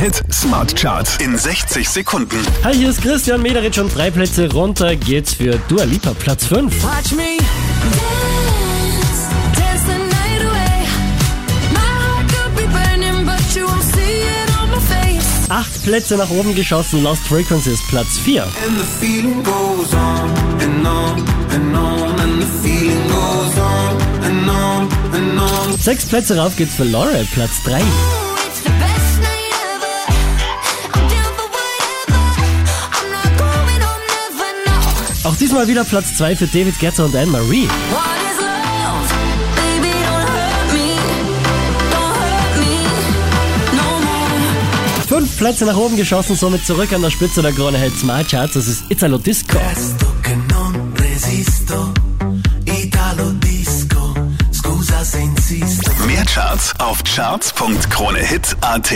Hit Smart Charts in 60 Sekunden. Hi, hier ist Christian Mederitsch und drei Plätze runter geht's für Dua Lipa, Platz 5. Watch me dance, dance the night away. My heart could be burning, but you won't see it on my face. Acht Plätze nach oben geschossen, Lost Frequencies, Platz 4. And the feeling goes on and on and on and the feeling goes on and on and on. Sechs Plätze rauf geht's für Laurel, Platz 3. Auch diesmal wieder Platz 2 für David Guetta und Anne-Marie. What is love? Baby, don't hurt me. Don't hurt me no more. Fünf Plätze nach oben geschossen, somit zurück an der Spitze der Krone Hit Smart Charts. Das ist Italo Disco. Mehr Charts auf charts.kronehit.at.